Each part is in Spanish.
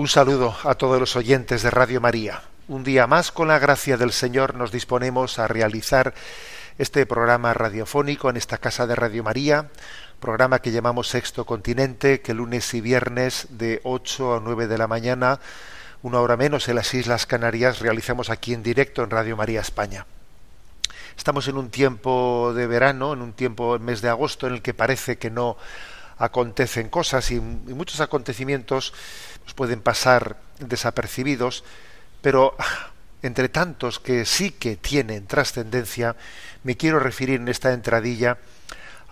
Un saludo a todos los oyentes de Radio María. Un día más, con la gracia del Señor, nos disponemos a realizar este programa radiofónico en esta casa de Radio María, programa que llamamos Sexto Continente, que lunes y viernes de 8 a 9 de la mañana, una hora menos en las Islas Canarias, realizamos aquí en directo en Radio María España. Estamos en un tiempo de verano, en un tiempo, el mes de agosto, en el que parece que no acontecen cosas y, muchos acontecimientos pues, pueden pasar desapercibidos, pero entre tantos que sí que tienen trascendencia, me quiero referir en esta entradilla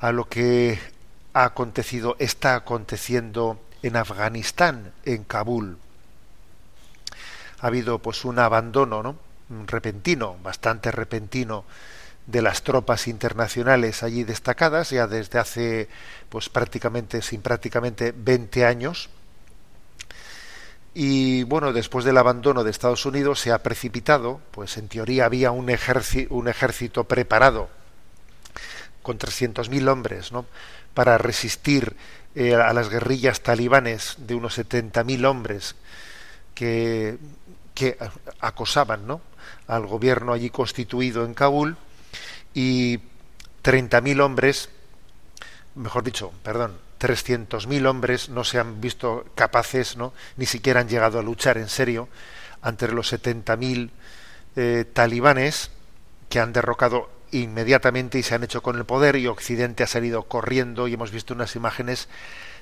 a lo que ha acontecido, está aconteciendo en Afganistán, en Kabul. Ha habido pues un abandono, ¿no? repentino, bastante repentino de las tropas internacionales allí destacadas ya desde hace pues prácticamente sin prácticamente 20 años y bueno, después del abandono de Estados Unidos se ha precipitado, pues en teoría había un, ejército, un ejército preparado con 300.000 hombres, ¿no? para resistir eh, a las guerrillas talibanes de unos 70.000 hombres que, que acosaban ¿no? al gobierno allí constituido en Kabul y 30.000 hombres, mejor dicho, perdón, 300.000 hombres no se han visto capaces, ¿no? ni siquiera han llegado a luchar en serio ante los 70.000 eh, talibanes que han derrocado inmediatamente y se han hecho con el poder y Occidente ha salido corriendo y hemos visto unas imágenes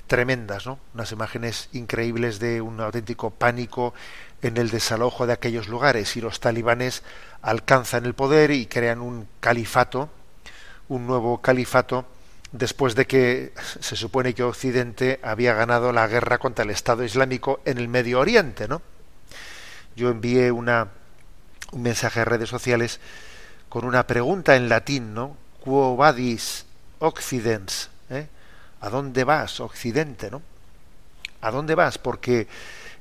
tremendas, ¿no? unas imágenes increíbles de un auténtico pánico en el desalojo de aquellos lugares y los talibanes alcanzan el poder y crean un califato, un nuevo califato después de que se supone que Occidente había ganado la guerra contra el Estado Islámico en el Medio Oriente, ¿no? Yo envié una, un mensaje a redes sociales con una pregunta en latín, ¿no? Quo vadis occidens? ¿Eh? ¿A dónde vas, Occidente, no? ¿A dónde vas? Porque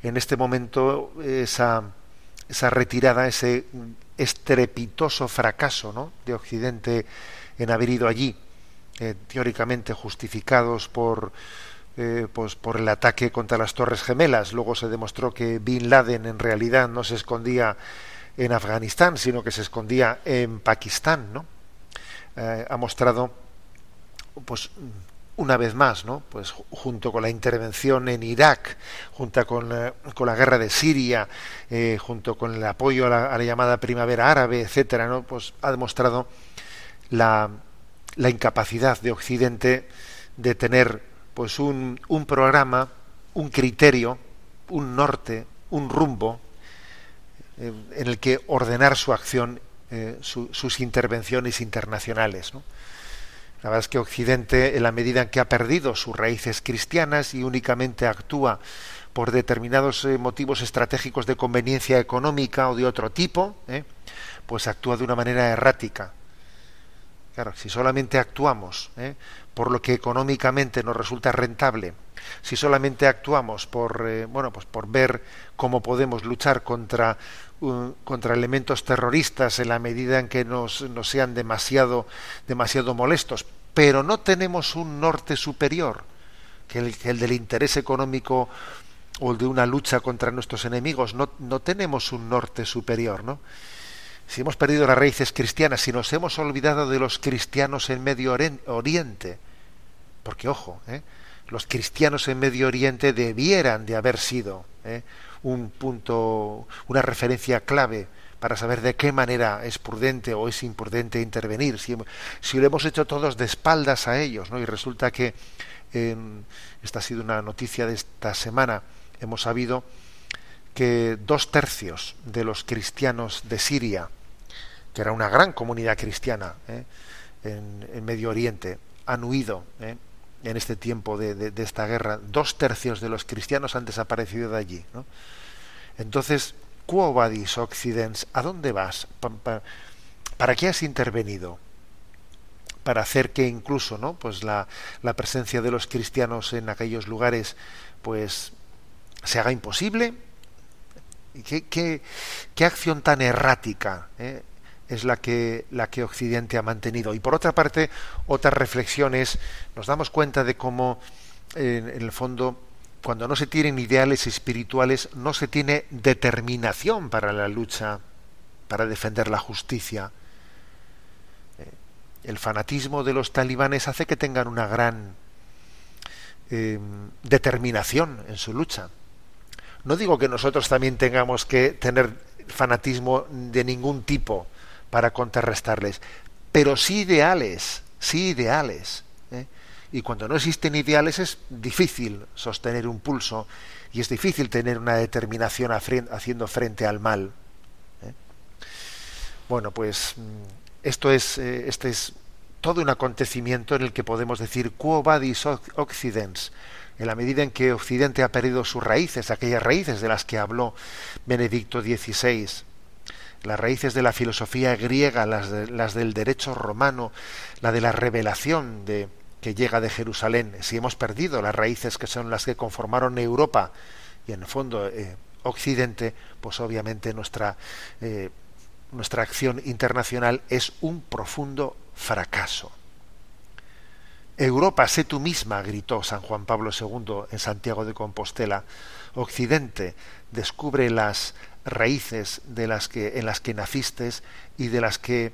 en este momento esa, esa retirada, ese estrepitoso fracaso ¿no? de Occidente en haber ido allí, eh, teóricamente justificados por, eh, pues por el ataque contra las Torres Gemelas. Luego se demostró que Bin Laden en realidad no se escondía en Afganistán, sino que se escondía en Pakistán, ¿no? Eh, ha mostrado, pues, una vez más, ¿no? Pues junto con la intervención en Irak, junto con la, con la guerra de Siria, eh, junto con el apoyo a la, llamada primavera árabe, etcétera, ¿no? Pues ha demostrado la, la incapacidad de Occidente de tener pues un, un programa, un criterio, un norte, un rumbo eh, en el que ordenar su acción, eh, su, sus intervenciones internacionales. ¿no? La verdad es que Occidente, en la medida en que ha perdido sus raíces cristianas y únicamente actúa por determinados eh, motivos estratégicos de conveniencia económica o de otro tipo, ¿eh? pues actúa de una manera errática. Claro, si solamente actuamos ¿eh? Por lo que económicamente nos resulta rentable, si solamente actuamos por eh, bueno, pues por ver cómo podemos luchar contra uh, contra elementos terroristas en la medida en que nos, nos sean demasiado demasiado molestos, pero no tenemos un norte superior que el, que el del interés económico o el de una lucha contra nuestros enemigos, no, no tenemos un norte superior, ¿no? Si hemos perdido las raíces cristianas, si nos hemos olvidado de los cristianos en Medio Oriente, porque ojo, ¿eh? los cristianos en Medio Oriente debieran de haber sido ¿eh? un punto, una referencia clave para saber de qué manera es prudente o es imprudente intervenir, si, si lo hemos hecho todos de espaldas a ellos, ¿no? Y resulta que esta ha sido una noticia de esta semana, hemos sabido que dos tercios de los cristianos de Siria, que era una gran comunidad cristiana ¿eh? en, Medio Oriente, han huido ¿eh? en este tiempo de, esta guerra. Dos tercios de los cristianos han desaparecido de allí. Entonces, Quo vadis occidens? ¿A dónde vas? ¿Para qué has intervenido? Para hacer que incluso, ¿no? Pues la, la presencia de los cristianos en aquellos lugares, pues se haga imposible. ¿Qué, acción tan errática eh, es la que, la que Occidente ha mantenido? Y por otra parte, otras reflexiones, nos damos cuenta de cómo, en el fondo, cuando no se tienen ideales espirituales, no se tiene determinación para la lucha, para defender la justicia. Eh, el fanatismo de los talibanes hace que tengan una gran eh, determinación en su lucha. No digo que nosotros también tengamos que tener fanatismo de ningún tipo para contrarrestarles, pero sí ideales, sí ideales. ¿eh? Y cuando no existen ideales es difícil sostener un pulso y es difícil tener una determinación haciendo frente al mal. ¿eh? Bueno, pues mm, esto es, eh, este es todo un acontecimiento en el que podemos decir quo vadis occidens, en la medida en que Occidente ha perdido sus raíces, aquellas raíces de las que habló Benedicto XVI, las raíces de la filosofía griega, las, las del derecho romano, la de la revelación de, que llega de Jerusalén, si hemos perdido las raíces que son las que conformaron Europa y en el fondo eh, Occidente, pues obviamente nuestra, eh, nuestra acción internacional es un profundo fracaso. Europa, sé tú misma, gritó San Juan Pablo II en Santiago de Compostela. Occidente, descubre las raíces de las que, en las que naciste y de las que,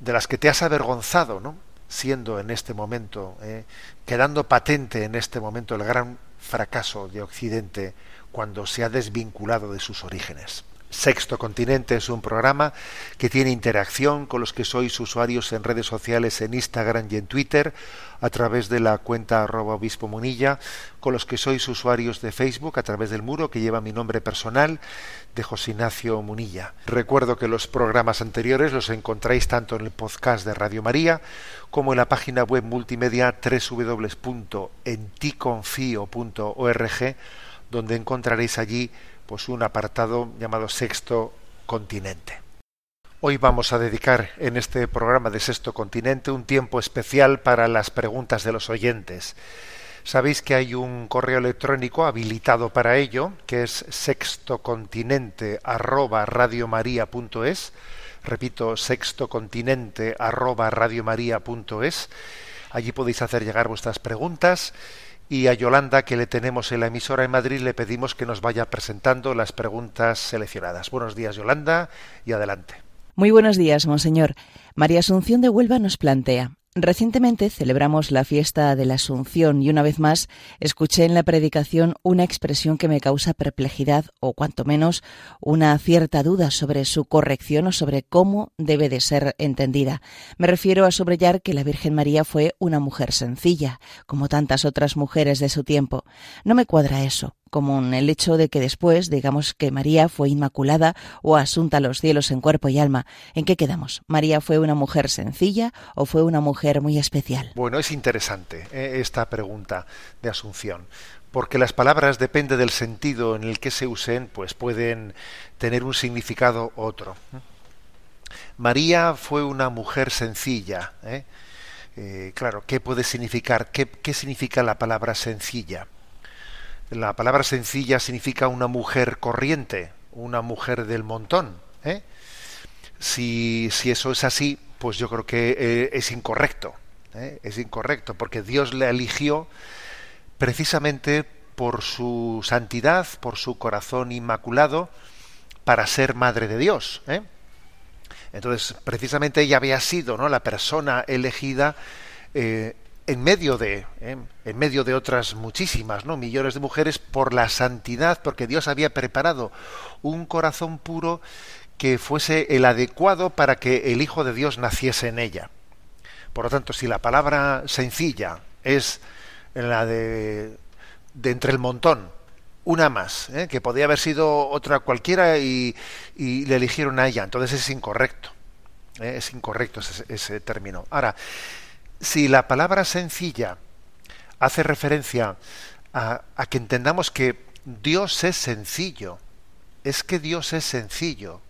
de las que te has avergonzado, ¿no? siendo en este momento, eh, quedando patente en este momento el gran fracaso de Occidente cuando se ha desvinculado de sus orígenes. Sexto Continente es un programa que tiene interacción con los que sois usuarios en redes sociales en Instagram y en Twitter a través de la cuenta arroba obispo munilla, con los que sois usuarios de Facebook a través del muro que lleva mi nombre personal de José Ignacio Munilla. Recuerdo que los programas anteriores los encontráis tanto en el podcast de Radio María como en la página web multimedia www.enticonfio.org donde encontraréis allí pues un apartado llamado Sexto Continente. Hoy vamos a dedicar en este programa de Sexto Continente un tiempo especial para las preguntas de los oyentes. Sabéis que hay un correo electrónico habilitado para ello, que es sextocontinente arroba Repito, sextocontinente arroba Allí podéis hacer llegar vuestras preguntas y a Yolanda, que le tenemos en la emisora en Madrid, le pedimos que nos vaya presentando las preguntas seleccionadas. Buenos días, Yolanda, y adelante. Muy buenos días, monseñor. María Asunción de Huelva nos plantea. Recientemente celebramos la fiesta de la Asunción y una vez más escuché en la predicación una expresión que me causa perplejidad o cuanto menos una cierta duda sobre su corrección o sobre cómo debe de ser entendida. Me refiero a subrayar que la Virgen María fue una mujer sencilla, como tantas otras mujeres de su tiempo. No me cuadra eso como el hecho de que después digamos que María fue inmaculada o asunta a los cielos en cuerpo y alma. ¿En qué quedamos? ¿María fue una mujer sencilla o fue una mujer muy especial? Bueno, es interesante eh, esta pregunta de Asunción, porque las palabras depende del sentido en el que se usen, pues pueden tener un significado otro. María fue una mujer sencilla. ¿eh? Eh, claro, ¿qué puede significar? ¿Qué significa la palabra sencilla? La palabra sencilla significa una mujer corriente, una mujer del montón. ¿eh? Si, si, eso es así, pues yo creo que eh, es incorrecto. ¿eh? Es incorrecto, porque Dios la eligió precisamente por su santidad, por su corazón inmaculado, para ser madre de Dios. Entonces, precisamente ella había sido ¿no? la persona elegida en medio de ¿eh? en medio de otras muchísimas no millones de mujeres por la santidad porque Dios había preparado un corazón puro que fuese el adecuado para que el Hijo de Dios naciese en ella. Por lo tanto, si la palabra sencilla es la de, de entre el montón, una más, ¿eh? que podía haber sido otra cualquiera y, le eligieron a ella, entonces es incorrecto. ¿eh? Es incorrecto ese, ese término. Ahora, si la palabra sencilla hace referencia a, que entendamos que Dios es sencillo, es que Dios es sencillo.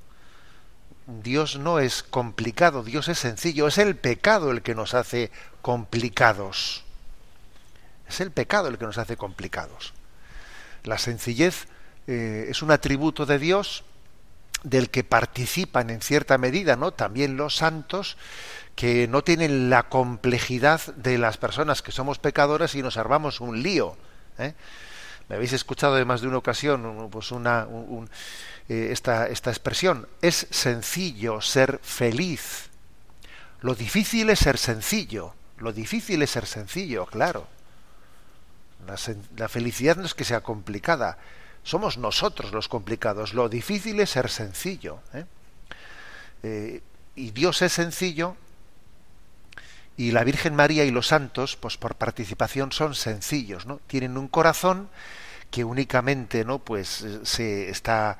Dios no es complicado, Dios es sencillo, es el pecado el que nos hace complicados. Es el pecado el que nos hace complicados. La sencillez eh, es un atributo de Dios del que participan en cierta medida, ¿no? También los santos que no tienen la complejidad de las personas que somos pecadoras y nos armamos un lío. ¿eh? Me habéis escuchado de más de una ocasión pues una, un, un, eh, esta, esta expresión. Es sencillo ser feliz. Lo difícil es ser sencillo. Lo difícil es ser sencillo, claro. La, la, felicidad no es que sea complicada, somos nosotros los complicados. Lo difícil es ser sencillo. ¿eh? Eh, y Dios es sencillo y la Virgen María y los santos, pues por participación son sencillos, ¿no? Tienen un corazón que únicamente, ¿no? Pues se está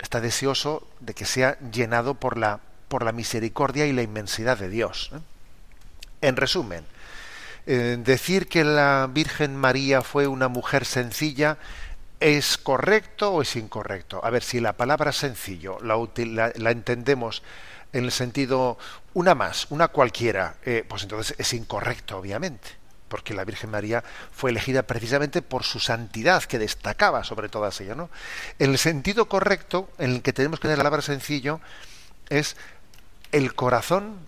está deseoso de que sea llenado por la por la misericordia y la inmensidad de Dios. ¿eh? En resumen, eh, decir que la Virgen María fue una mujer sencilla es correcto o es incorrecto. A ver si la palabra sencillo la, la, entendemos en el sentido una más, una cualquiera, eh, pues entonces es incorrecto, obviamente, porque la Virgen María fue elegida precisamente por su santidad, que destacaba sobre todas ellas. ¿no? En el sentido correcto, en el que tenemos que tener la palabra sencillo, es el corazón,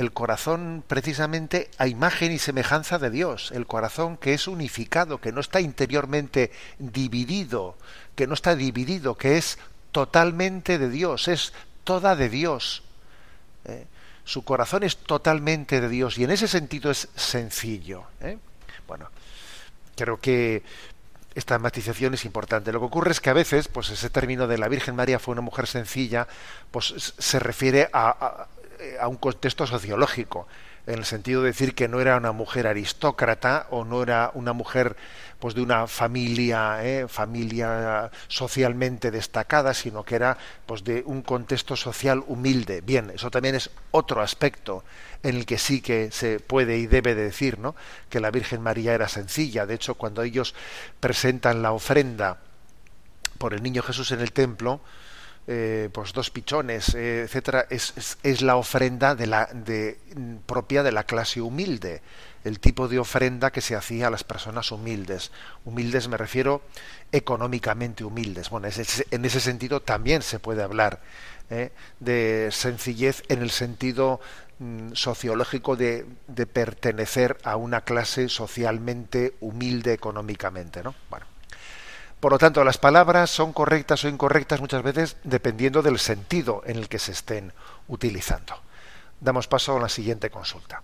el corazón precisamente a imagen y semejanza de Dios, el corazón que es unificado, que no está interiormente dividido, que no está dividido, que es totalmente de Dios, es toda de Dios. ¿eh? Su corazón es totalmente de Dios y en ese sentido es sencillo. ¿eh? Bueno, creo que esta matización es importante. Lo que ocurre es que a veces, pues ese término de la Virgen María fue una mujer sencilla, pues se refiere a, a, a un contexto sociológico en el sentido de decir que no era una mujer aristócrata o no era una mujer pues de una familia ¿eh? familia socialmente destacada sino que era pues de un contexto social humilde bien eso también es otro aspecto en el que sí que se puede y debe de decir no que la Virgen María era sencilla de hecho cuando ellos presentan la ofrenda por el niño Jesús en el templo eh, pues dos pichones, eh, etcétera, es, es, la ofrenda de la, de, propia de la clase humilde, el tipo de ofrenda que se hacía a las personas humildes. Humildes me refiero económicamente humildes. Bueno, en ese sentido también se puede hablar eh, de sencillez en el sentido mm, sociológico de, de pertenecer a una clase socialmente humilde económicamente, ¿no? Bueno. Por lo tanto, las palabras son correctas o incorrectas muchas veces dependiendo del sentido en el que se estén utilizando. Damos paso a la siguiente consulta.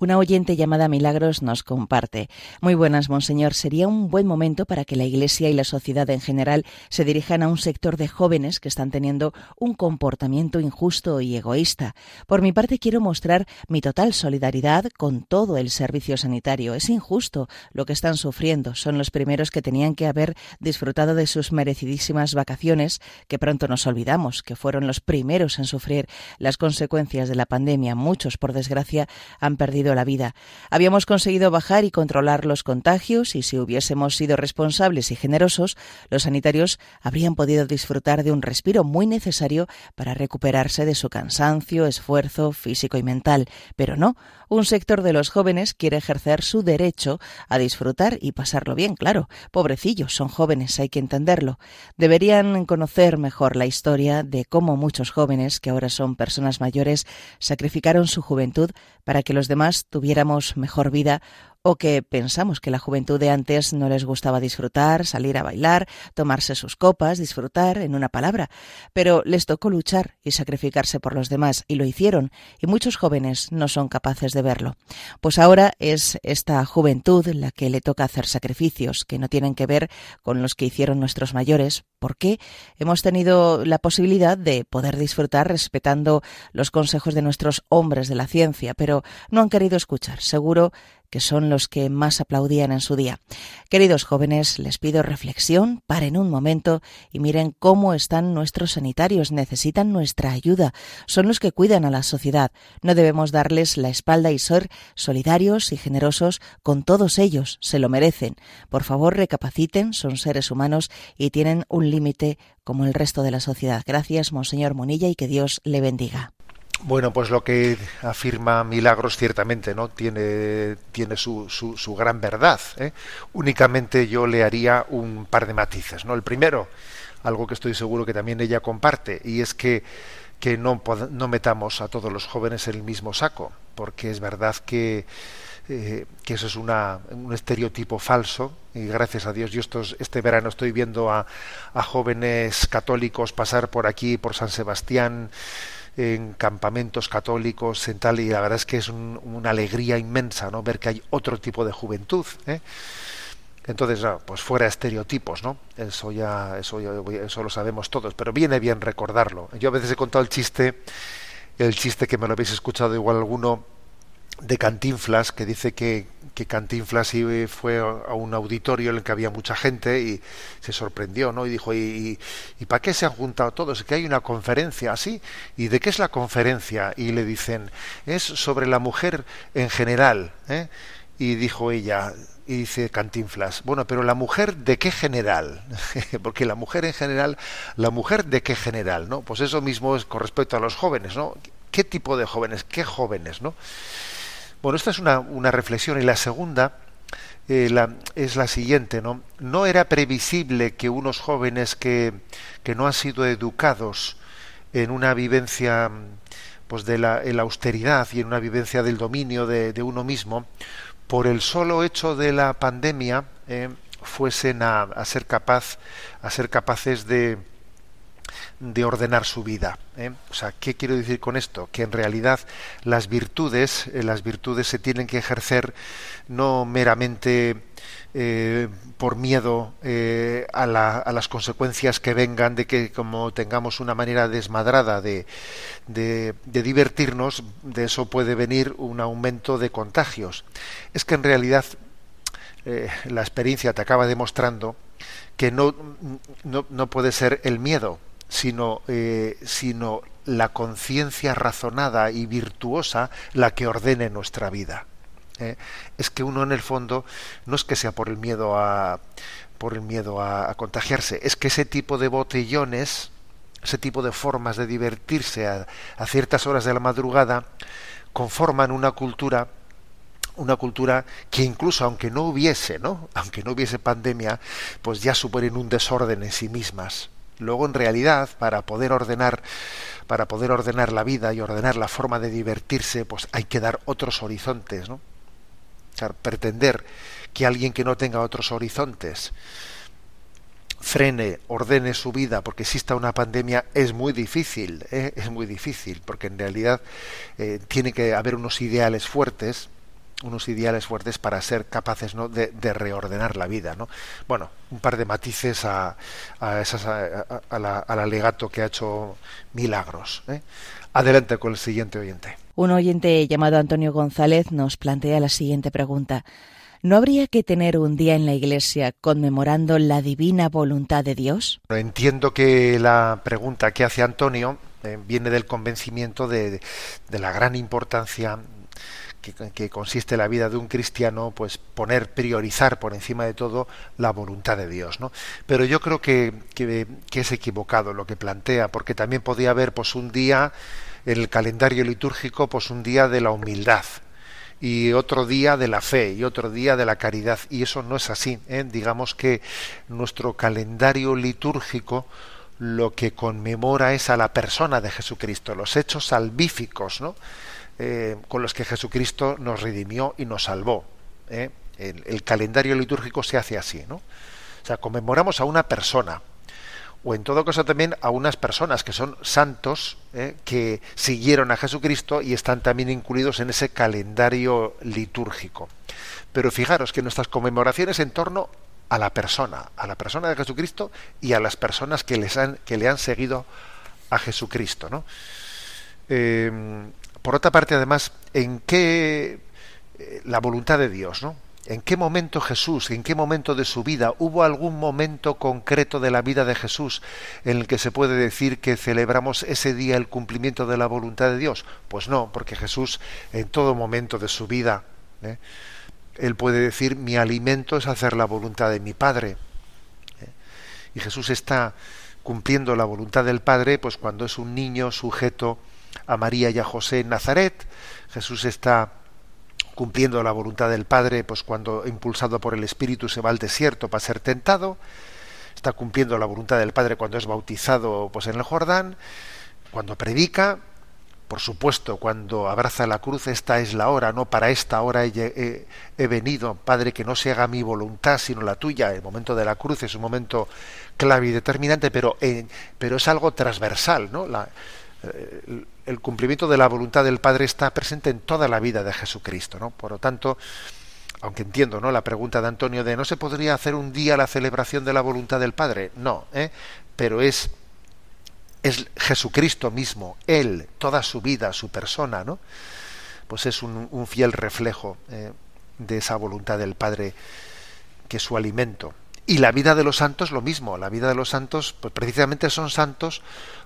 Una oyente llamada Milagros nos comparte. Muy buenas, Monseñor. Sería un buen momento para que la Iglesia y la sociedad en general se dirijan a un sector de jóvenes que están teniendo un comportamiento injusto y egoísta. Por mi parte, quiero mostrar mi total solidaridad con todo el servicio sanitario. Es injusto lo que están sufriendo. Son los primeros que tenían que haber disfrutado de sus merecidísimas vacaciones, que pronto nos olvidamos, que fueron los primeros en sufrir las consecuencias de la pandemia. Muchos, por desgracia, han perdido la vida. Habíamos conseguido bajar y controlar los contagios y si hubiésemos sido responsables y generosos, los sanitarios habrían podido disfrutar de un respiro muy necesario para recuperarse de su cansancio, esfuerzo físico y mental. Pero no, un sector de los jóvenes quiere ejercer su derecho a disfrutar y pasarlo bien, claro. Pobrecillos, son jóvenes, hay que entenderlo. Deberían conocer mejor la historia de cómo muchos jóvenes, que ahora son personas mayores, sacrificaron su juventud para que los demás tuviéramos mejor vida o que pensamos que la juventud de antes no les gustaba disfrutar, salir a bailar, tomarse sus copas, disfrutar, en una palabra, pero les tocó luchar y sacrificarse por los demás y lo hicieron, y muchos jóvenes no son capaces de verlo. Pues ahora es esta juventud la que le toca hacer sacrificios que no tienen que ver con los que hicieron nuestros mayores, porque hemos tenido la posibilidad de poder disfrutar respetando los consejos de nuestros hombres de la ciencia, pero no han querido escuchar. Seguro que son los que más aplaudían en su día. Queridos jóvenes, les pido reflexión, paren un momento y miren cómo están nuestros sanitarios. Necesitan nuestra ayuda. Son los que cuidan a la sociedad. No debemos darles la espalda y ser solidarios y generosos con todos ellos. Se lo merecen. Por favor, recapaciten. Son seres humanos y tienen un límite como el resto de la sociedad. Gracias, Monseñor Monilla, y que Dios le bendiga. Bueno, pues lo que afirma Milagros ciertamente no tiene, tiene su, su, su gran verdad. ¿eh? Únicamente yo le haría un par de matices. ¿no? El primero, algo que estoy seguro que también ella comparte, y es que, que no, no metamos a todos los jóvenes en el mismo saco, porque es verdad que, eh, que eso es una, un estereotipo falso, y gracias a Dios yo estos, este verano estoy viendo a, a jóvenes católicos pasar por aquí, por San Sebastián, en campamentos católicos, en tal, y la verdad es que es un, una alegría inmensa, ¿no? Ver que hay otro tipo de juventud, ¿eh? Entonces, pues fuera estereotipos, ¿no? Eso ya, eso ya, eso lo sabemos todos, pero viene bien recordarlo. Yo a veces he contado el chiste, el chiste que me lo habéis escuchado igual alguno, de Cantinflas, que dice que, que Cantinflas fue a un auditorio en el que había mucha gente y se sorprendió, ¿no? Y dijo, ¿y, y, para qué se han juntado todos? Que hay una conferencia así. ¿Y de qué es la conferencia? Y le dicen, es sobre la mujer en general. ¿eh? Y dijo ella, y dice Cantinflas, bueno, pero la mujer de qué general? Porque la mujer en general, la mujer de qué general, ¿no? Pues eso mismo es con respecto a los jóvenes, ¿no? ¿Qué tipo de jóvenes? ¿Qué jóvenes, no? Bueno, esta es una, reflexión y la segunda eh, es la siguiente, ¿no? No era previsible que unos jóvenes que, que no han sido educados en una vivencia pues de la, en la austeridad y en una vivencia del dominio de, de uno mismo, por el solo hecho de la pandemia eh, fuesen a, a, ser capaz a ser capaces de de ordenar su vida. ¿eh? O sea, ¿qué quiero decir con esto? Que en realidad las virtudes, eh, las virtudes se tienen que ejercer no meramente eh, por miedo eh, a, la, a, las consecuencias que vengan de que como tengamos una manera desmadrada de, de, de divertirnos, de eso puede venir un aumento de contagios. Es que en realidad la experiencia te acaba demostrando que no, no, no puede ser el miedo, sino, eh, sino la conciencia razonada y virtuosa la que ordene nuestra vida. ¿eh? Es que uno en el fondo no es que sea por el miedo a por el miedo a, a, contagiarse, es que ese tipo de botellones, ese tipo de formas de divertirse a, a ciertas horas de la madrugada, conforman una cultura una cultura que incluso aunque no hubiese, ¿no? Aunque no hubiese pandemia, pues ya suponen un desorden en sí mismas. Luego, en realidad, para poder ordenar, para poder ordenar la vida y ordenar la forma de divertirse, pues hay que dar otros horizontes, ¿no? O sea, pretender que alguien que no tenga otros horizontes frene, ordene su vida porque exista una pandemia es muy difícil, ¿eh? es muy difícil, porque en realidad eh, tiene que haber unos ideales fuertes unos ideales fuertes para ser capaces ¿no? de, de, reordenar la vida. ¿no? Bueno, un par de matices a, a esas, a, a la, al alegato que ha hecho Milagros. ¿eh? Adelante con el siguiente oyente. Un oyente llamado Antonio González nos plantea la siguiente pregunta. ¿No habría que tener un día en la Iglesia conmemorando la divina voluntad de Dios? Entiendo que la pregunta que hace Antonio eh, viene del convencimiento de, de la gran importancia que, consiste la vida de un cristiano, pues poner, priorizar por encima de todo la voluntad de Dios, ¿no? Pero yo creo que, que, que es equivocado lo que plantea, porque también podía haber pues un día en el calendario litúrgico, pues un día de la humildad, y otro día de la fe y otro día de la caridad y eso no es así ¿eh? digamos que nuestro calendario litúrgico lo que conmemora es a la persona de Jesucristo los hechos salvíficos ¿no? Eh, con los que Jesucristo nos redimió y nos salvó. ¿eh? el, calendario litúrgico se hace así, ¿no? O sea, conmemoramos a una persona, o en todo caso también a unas personas que son santos ¿eh? que siguieron a Jesucristo y están también incluidos en ese calendario litúrgico. Pero fijaros que nuestras conmemoraciones en torno a la persona, a la persona de Jesucristo y a las personas que, les han, que le han seguido a Jesucristo. ¿no? Eh, por otra parte, además, ¿en qué eh, la voluntad de Dios, ¿no? ¿En qué momento Jesús, en qué momento de su vida, hubo algún momento concreto de la vida de Jesús en el que se puede decir que celebramos ese día el cumplimiento de la voluntad de Dios? Pues no, porque Jesús en todo momento de su vida, ¿eh? él puede decir, mi alimento es hacer la voluntad de mi Padre. ¿eh? Y Jesús está cumpliendo la voluntad del Padre, pues cuando es un niño sujeto a María y a José en Nazaret, Jesús está cumpliendo la voluntad del Padre, pues cuando impulsado por el Espíritu se va al desierto para ser tentado, está cumpliendo la voluntad del Padre cuando es bautizado pues en el Jordán, cuando predica, por supuesto, cuando abraza la cruz, esta es la hora, no para esta hora he, he, venido, Padre, que no se haga mi voluntad, sino la tuya. El momento de la cruz es un momento clave y determinante, pero, eh, pero es algo transversal, ¿no? La, el cumplimiento de la voluntad del Padre está presente en toda la vida de Jesucristo, ¿no? Por lo tanto, aunque entiendo, ¿no? La pregunta de Antonio de ¿no se podría hacer un día la celebración de la voluntad del Padre? No, ¿eh? pero es es Jesucristo mismo, él, toda su vida, su persona, ¿no? Pues es un, un fiel reflejo eh, de esa voluntad del Padre que es su alimento. Y la vida de los santos lo mismo, la vida de los santos, pues precisamente son santos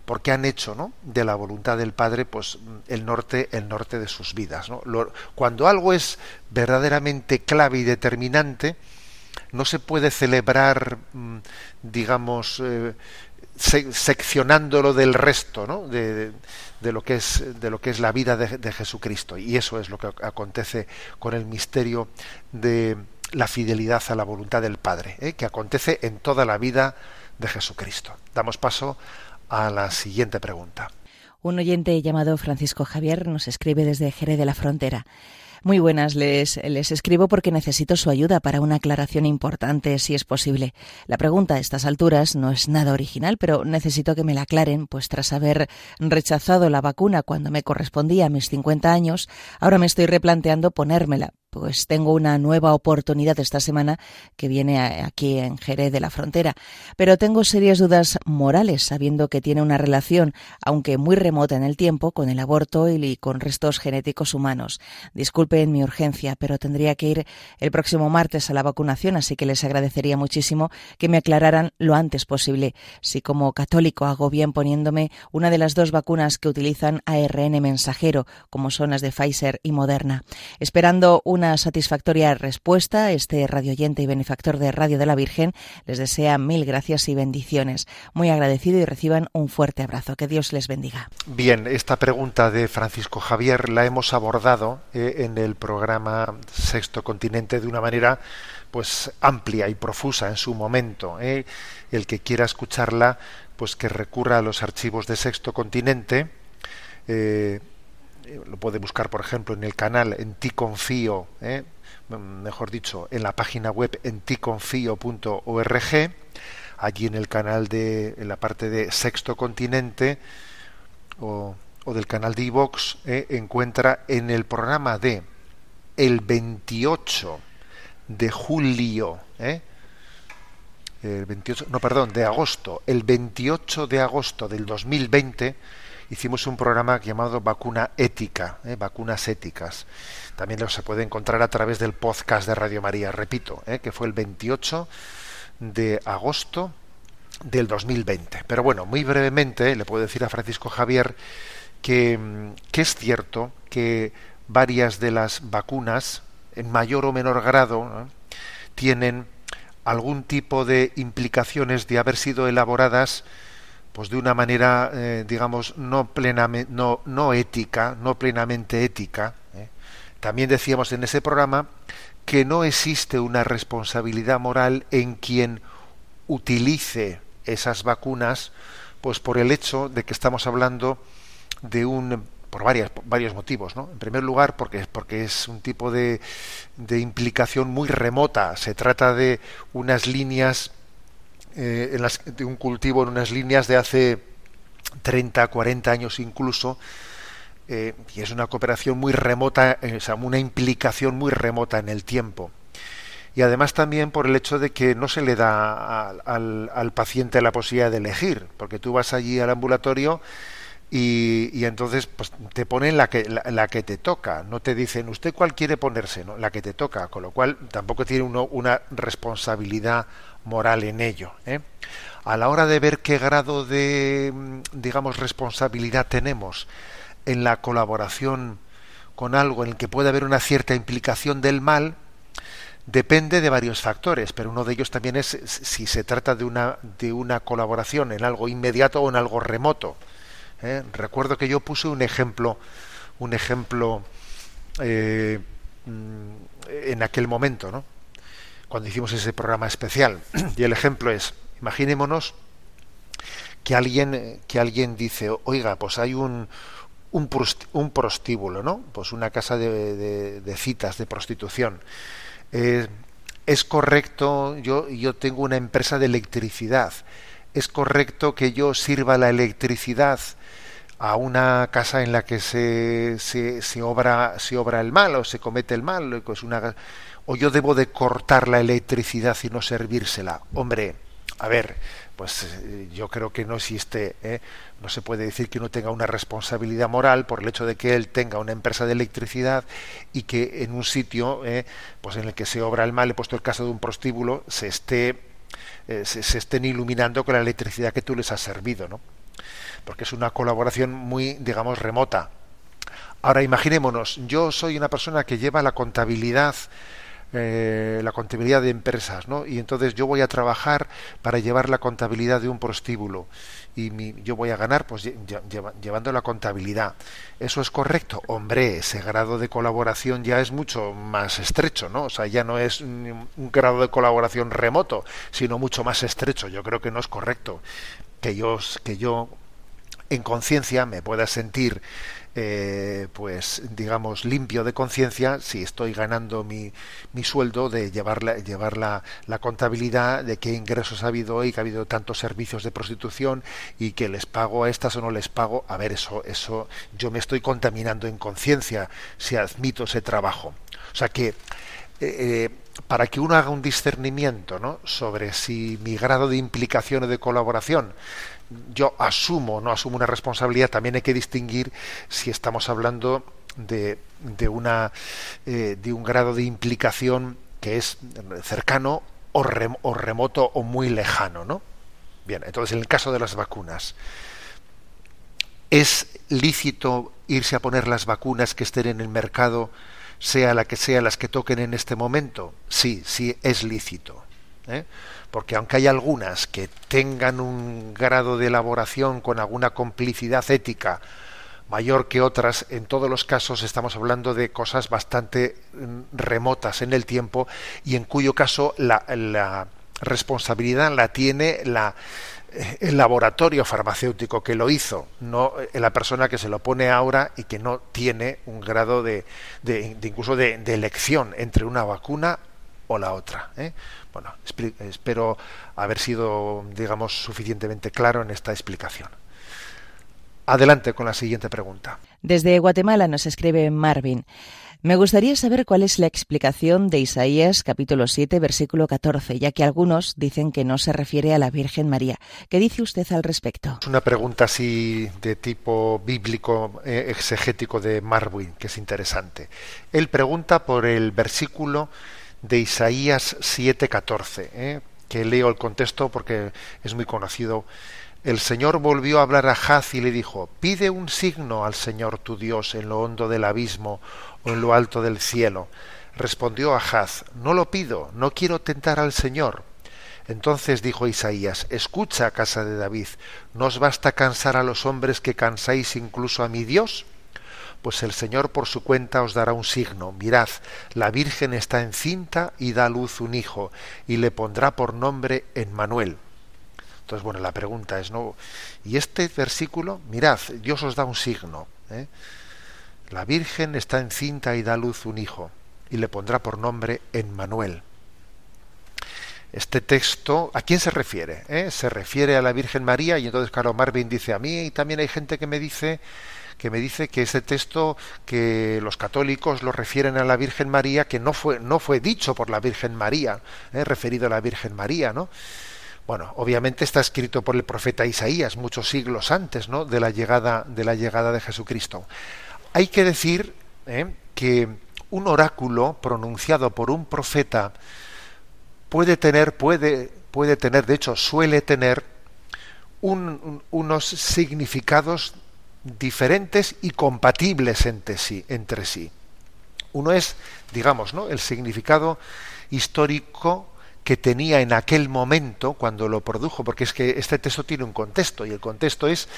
porque han hecho ¿no? de la voluntad del Padre pues el norte el norte de sus vidas ¿no? Cuando algo es verdaderamente clave y determinante no se puede celebrar mm, digamos eh, se, seccionándolo del resto ¿no? de, de, de, lo que es de lo que es la vida de, de Jesucristo y eso es lo que acontece con el misterio de la fidelidad a la voluntad del Padre, ¿eh? que acontece en toda la vida de Jesucristo. Damos paso a la siguiente pregunta. Un oyente llamado Francisco Javier nos escribe desde Jerez de la Frontera. Muy buenas, les, les, escribo porque necesito su ayuda para una aclaración importante, si es posible. La pregunta a estas alturas no es nada original, pero necesito que me la aclaren, pues tras haber rechazado la vacuna cuando me correspondía a mis 50 años, ahora me estoy replanteando ponérmela, pues tengo una nueva oportunidad esta semana que viene aquí en Jerez de la Frontera. Pero tengo serias dudas morales, sabiendo que tiene una relación, aunque muy remota en el tiempo, con el aborto y con restos genéticos humanos. Disculpen mi urgencia, pero tendría que ir el próximo martes a la vacunación, así que les agradecería muchísimo que me aclararan lo antes posible si como católico hago bien poniéndome una de las dos vacunas que utilizan ARN mensajero, como son las de Pfizer y Moderna. Esperando un una satisfactoria respuesta. Este radioyente y benefactor de Radio de la Virgen les desea mil gracias y bendiciones. Muy agradecido y reciban un fuerte abrazo. Que Dios les bendiga. Bien, esta pregunta de Francisco Javier la hemos abordado eh, en el programa Sexto Continente de una manera pues amplia y profusa en su momento. Eh. El que quiera escucharla, pues que recurra a los archivos de Sexto Continente. Eh, lo puede buscar, por ejemplo, en el canal En ti confío, ¿eh? mejor dicho, en la página web en ticonfío.org, allí en el canal de, en la parte de Sexto Continente o, o del canal de iVox, ¿eh? encuentra en el programa de el 28 de julio, ¿eh? el 28, no, perdón, de agosto, el 28 de agosto del 2020, hicimos un programa llamado Vacuna Ética, ¿eh? Vacunas Éticas. También lo se puede encontrar a través del podcast de Radio María, repito, ¿eh? que fue el 28 de agosto del 2020. Pero bueno, muy brevemente le puedo decir a Francisco Javier que, que es cierto que varias de las vacunas, en mayor o menor grado, tienen algún tipo de implicaciones de haber sido elaboradas pues de una manera, eh, digamos, no plenamente, no, ética, no plenamente ética. ¿eh? También decíamos en ese programa que no existe una responsabilidad moral en quien utilice esas vacunas, pues por el hecho de que estamos hablando de un por varias, varios motivos. ¿no? En primer lugar, porque, porque es un tipo de, de implicación muy remota. Se trata de unas líneas, eh, en las, de un cultivo en unas líneas de hace 30, 40 años incluso, eh, y es una cooperación muy remota, o sea, una implicación muy remota en el tiempo. Y además también por el hecho de que no se le da al, al paciente la posibilidad de elegir, porque tú vas allí al ambulatorio y, entonces pues, te ponen la que, la, que te toca, no te dicen usted cuál quiere ponerse, ¿no? la que te toca, con lo cual tampoco tiene uno una responsabilidad moral en ello. ¿eh? A la hora de ver qué grado de, digamos, responsabilidad tenemos en la colaboración con algo en el que puede haber una cierta implicación del mal, depende de varios factores, pero uno de ellos también es si se trata de una, de una colaboración en algo inmediato o en algo remoto. ¿Eh? Recuerdo que yo puse un ejemplo, un ejemplo eh, en aquel momento, ¿no? cuando hicimos ese programa especial. Y el ejemplo es, imaginémonos que alguien, que alguien dice, oiga, pues hay un, un, prostíbulo, ¿no? Pues una casa de citas, de prostitución. Eh, es correcto, yo, yo tengo una empresa de electricidad, es correcto que yo sirva la electricidad a una casa en la que se, se, obra, se obra el mal o se comete el mal, pues o yo debo de cortar la electricidad y no servírsela. Hombre, a ver, pues eh, yo creo que no existe, ¿eh? no se puede decir que uno tenga una responsabilidad moral por el hecho de que él tenga una empresa de electricidad y que en un sitio, ¿eh? pues en el que se obra el mal, he puesto el caso de un prostíbulo, se esté se, se, estén iluminando con la electricidad que tú les has servido, ¿no? Porque es una colaboración muy, digamos, remota. Ahora imaginémonos, yo soy una persona que lleva la contabilidad eh, la contabilidad de empresas, ¿no? Y entonces yo voy a trabajar para llevar la contabilidad de un prostíbulo y mi, yo voy a ganar pues lleva, llevando la contabilidad. ¿Eso es correcto? Hombre, ese grado de colaboración ya es mucho más estrecho, ¿no? O sea, ya no es un grado de colaboración remoto, sino mucho más estrecho. Yo creo que no es correcto que yo que yo en conciencia me pueda sentir eh, pues digamos limpio de conciencia si estoy ganando mi, mi sueldo de llevar, la, llevar la, contabilidad de qué ingresos ha habido hoy, que ha habido tantos servicios de prostitución y que les pago a estas o no les pago. A ver, eso, eso yo me estoy contaminando en conciencia si admito ese trabajo. O sea que eh, para que uno haga un discernimiento ¿no? sobre si mi grado de implicación o de colaboración yo asumo, no asumo una responsabilidad, también hay que distinguir si estamos hablando de, de, una, eh, de un grado de implicación que es cercano o, o, remoto o muy lejano, ¿no? Bien, entonces en el caso de las vacunas, ¿es lícito irse a poner las vacunas que estén en el mercado, sea la que sea las que toquen en este momento? Sí, sí, es lícito. ¿eh? porque aunque hay algunas que tengan un grado de elaboración con alguna complicidad ética mayor que otras, en todos los casos estamos hablando de cosas bastante mm, remotas en el tiempo y en cuyo caso la, responsabilidad la tiene la, el laboratorio farmacéutico que lo hizo, no eh, la persona que se lo pone ahora y que no tiene un grado de, de, de incluso de, elección entre una vacuna o la otra. ¿eh? Bueno, espero haber sido, digamos, suficientemente claro en esta explicación. Adelante con la siguiente pregunta. Desde Guatemala nos escribe Marvin. Me gustaría saber cuál es la explicación de Isaías capítulo 7 versículo 14, ya que algunos dicen que no se refiere a la Virgen María. ¿Qué dice usted al respecto? Es una pregunta así de tipo bíblico eh, exegético de Marvin, que es interesante. Él pregunta por el versículo de Isaías 7:14, ¿eh? que leo el contexto porque es muy conocido. El Señor volvió a hablar a Haz y le dijo, pide un signo al Señor tu Dios en lo hondo del abismo o en lo alto del cielo. Respondió a Haz, no lo pido, no quiero tentar al Señor. Entonces dijo Isaías, escucha, casa de David, ¿no os basta cansar a los hombres que cansáis incluso a mi Dios? pues el Señor por su cuenta os dará un signo. Mirad, la Virgen está encinta y da a luz un hijo, y le pondrá por nombre Emmanuel. Entonces, bueno, la pregunta es, ¿no? Y este versículo, mirad, Dios os da un signo. ¿eh? La Virgen está encinta y da luz un hijo, y le pondrá por nombre Emmanuel. Este texto, ¿a quién se refiere? ¿Eh? Se refiere a la Virgen María, y entonces Carlos Marvin dice a mí, y también hay gente que me dice que me dice que ese texto que los católicos lo refieren a la Virgen María, que no fue, no fue dicho por la Virgen María, ¿eh? referido a la Virgen María, ¿no? Bueno, obviamente está escrito por el profeta Isaías muchos siglos antes, ¿no? De la llegada de la llegada de Jesucristo. Hay que decir ¿eh? que un oráculo pronunciado por un profeta puede tener, puede, puede tener, de hecho suele tener un- unos significados diferentes y compatibles entre sí, entre sí. Uno es, digamos, ¿no? el significado histórico que tenía en aquel momento cuando lo produjo, porque es que este texto tiene un contexto, y el contexto es,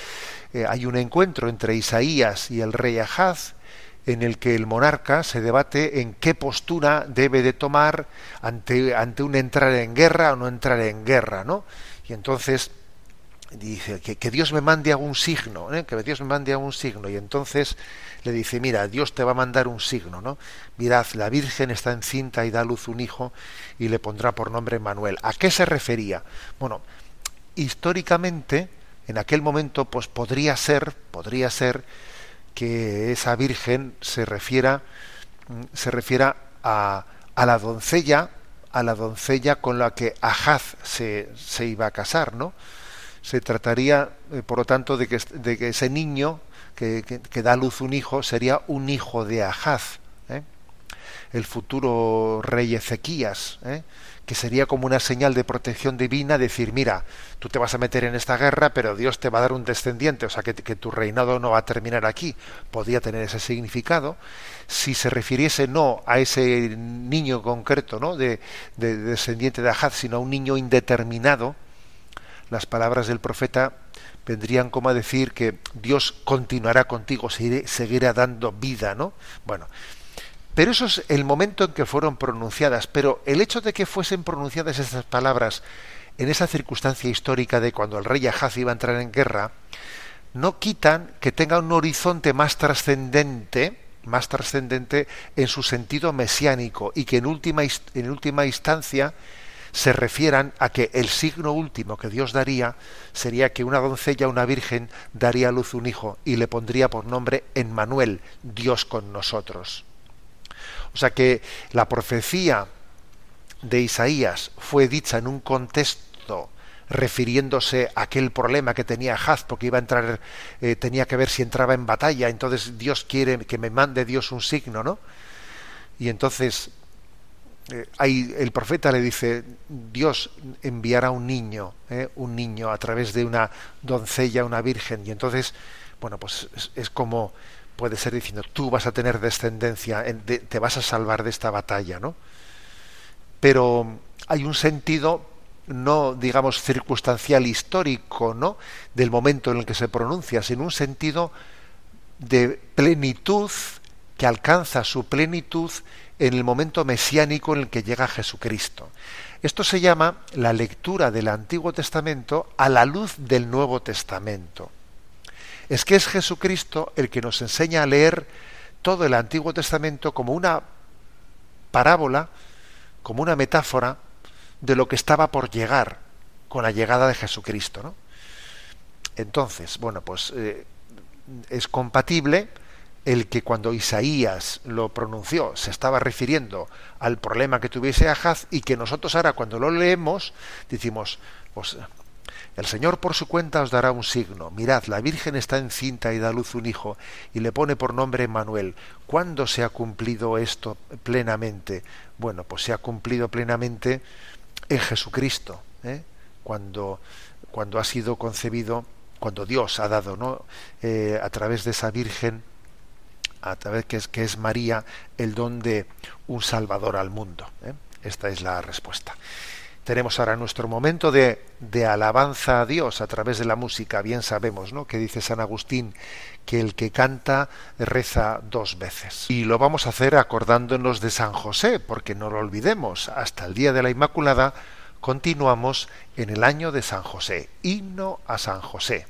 eh, hay un encuentro entre Isaías y el rey Ahaz, en el que el monarca se debate en qué postura debe de tomar ante, ante un entrar en guerra o no entrar en guerra, ¿no? Y entonces dice que, que Dios me mande algún signo, ¿eh? que Dios me mande algún signo. Y entonces le dice, mira, Dios te va a mandar un signo, ¿no? Mirad, la Virgen está encinta y da a luz un hijo y le pondrá por nombre Manuel. ¿A qué se refería? Bueno, históricamente, en aquel momento, pues podría ser, podría ser que esa Virgen se refiera, mm, se refiera a, a la doncella, a la doncella con la que Ahaz se, se iba a casar, ¿no? Se trataría, eh, por lo tanto, de que, de que ese niño que, que- da a luz un hijo sería un hijo de Ahaz, ¿eh? el futuro rey Ezequías, ¿eh? que sería como una señal de protección divina, decir, mira, tú te vas a meter en esta guerra, pero Dios te va a dar un descendiente, o sea, que, que tu reinado no va a terminar aquí. Podría tener ese significado. Si se refiriese no a ese niño concreto, ¿no? de- de descendiente de Ahaz, sino a un niño indeterminado, las palabras del profeta vendrían como a decir que Dios continuará contigo, seguirá dando vida, ¿no? Bueno, pero eso es el momento en que fueron pronunciadas, pero el hecho de que fuesen pronunciadas estas palabras en esa circunstancia histórica de cuando el rey Ahaz iba a entrar en guerra, no quitan que tenga un horizonte más trascendente, más trascendente en su sentido mesiánico y que en última, en última instancia se refieran a que el signo último que Dios daría sería que una doncella, una virgen, daría a luz un hijo y le pondría por nombre Emmanuel, Dios con nosotros. O sea que la profecía de Isaías fue dicha en un contexto refiriéndose a aquel problema que tenía Haz, porque iba a entrar, eh, tenía que ver si entraba en batalla, entonces Dios quiere que me mande Dios un signo, ¿no? Y entonces eh, el profeta le dice, Dios enviará un niño, ¿eh? un niño a través de una doncella, una virgen, y entonces, bueno, pues es, como puede ser diciendo, tú vas a tener descendencia, en- de- te vas a salvar de esta batalla, ¿no? Pero hay un sentido no digamos circunstancial histórico, ¿no? del momento en el que se pronuncia, sino un sentido de plenitud que alcanza su plenitud en el momento mesiánico en el que llega Jesucristo. Esto se llama la lectura del Antiguo Testamento a la luz del Nuevo Testamento. Es que es Jesucristo el que nos enseña a leer todo el Antiguo Testamento como una parábola, como una metáfora de lo que estaba por llegar con la llegada de Jesucristo. ¿no? Entonces, bueno, pues eh, es compatible el que cuando Isaías lo pronunció se estaba refiriendo al problema que tuviese Ahaz y que nosotros ahora cuando lo leemos decimos, pues el Señor por su cuenta os dará un signo. Mirad, la Virgen está encinta y da luz un hijo y le pone por nombre Manuel. ¿Cuándo se ha cumplido esto plenamente? Bueno, pues se ha cumplido plenamente en Jesucristo, ¿eh? cuando, cuando ha sido concebido, cuando Dios ha dado, ¿no? Eh, a través de esa Virgen, a través que es, que es María, el don de un Salvador al mundo. ¿eh? Esta es la respuesta. Tenemos ahora nuestro momento de, de, alabanza a Dios a través de la música. Bien sabemos, ¿no? Que dice San Agustín que el que canta reza dos veces. Y lo vamos a hacer acordándonos de San José, porque no lo olvidemos. Hasta el día de la Inmaculada continuamos en el año de San José. Himno a San José.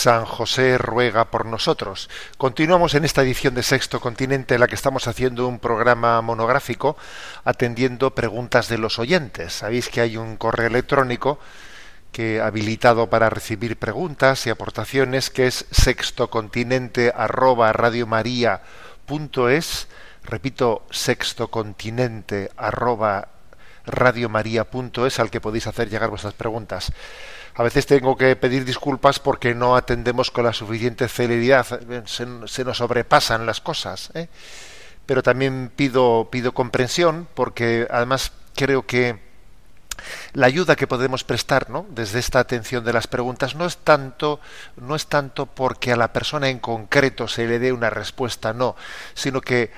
San José ruega por nosotros. Continuamos en esta edición de Sexto Continente en la que estamos haciendo un programa monográfico atendiendo preguntas de los oyentes. Sabéis que hay un correo electrónico que habilitado para recibir preguntas y aportaciones que es sextocontinente arroba radiomaria.es repito sextocontinente arroba radiomaria.es al que podéis hacer llegar vuestras preguntas. A veces tengo que pedir disculpas porque no atendemos con la suficiente celeridad, se, nos sobrepasan las cosas. ¿eh? Pero también pido, pido comprensión porque además creo que la ayuda que podemos prestar ¿no? desde esta atención de las preguntas no es tanto no es tanto porque a la persona en concreto se le dé una respuesta no sino que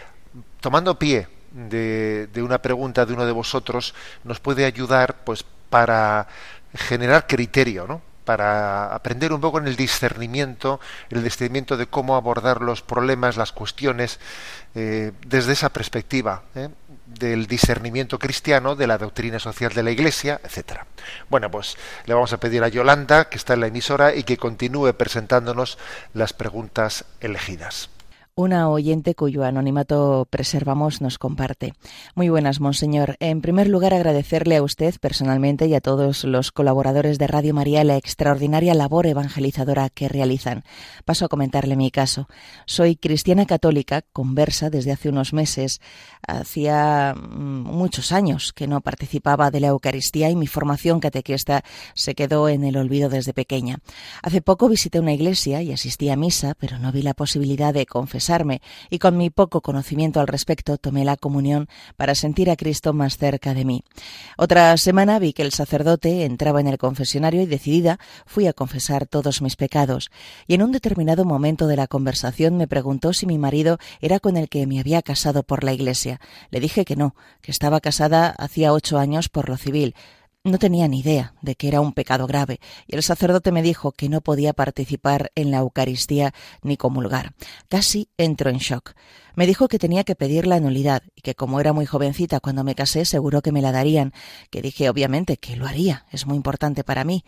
tomando pie de, de una pregunta de uno de vosotros nos puede ayudar pues para generar criterio, ¿no? para aprender un poco en el discernimiento, el discernimiento de cómo abordar los problemas, las cuestiones, eh, desde esa perspectiva ¿eh? del discernimiento cristiano, de la doctrina social de la Iglesia, etcétera. Bueno, pues le vamos a pedir a Yolanda, que está en la emisora, y que continúe presentándonos las preguntas elegidas. Una oyente cuyo anonimato preservamos nos comparte. Muy buenas, Monseñor. En primer lugar, agradecerle a usted personalmente y a todos los colaboradores de Radio María la extraordinaria labor evangelizadora que realizan. Paso a comentarle mi caso. Soy cristiana católica, conversa desde hace unos meses. Hacía muchos años que no participaba de la Eucaristía y mi formación catequista se quedó en el olvido desde pequeña. Hace poco visité una iglesia y asistí a misa, pero no vi la posibilidad de confesar y con mi poco conocimiento al respecto tomé la comunión para sentir a Cristo más cerca de mí. Otra semana vi que el sacerdote entraba en el confesionario y decidida fui a confesar todos mis pecados y en un determinado momento de la conversación me preguntó si mi marido era con el que me había casado por la iglesia. Le dije que no, que estaba casada hacía ocho años por lo civil, no tenía ni idea de que era un pecado grave, y el sacerdote me dijo que no podía participar en la Eucaristía ni comulgar. Casi entro en shock. Me dijo que tenía que pedir la nulidad y que como era muy jovencita cuando me casé seguro que me la darían, que dije obviamente que lo haría, es muy importante para mí.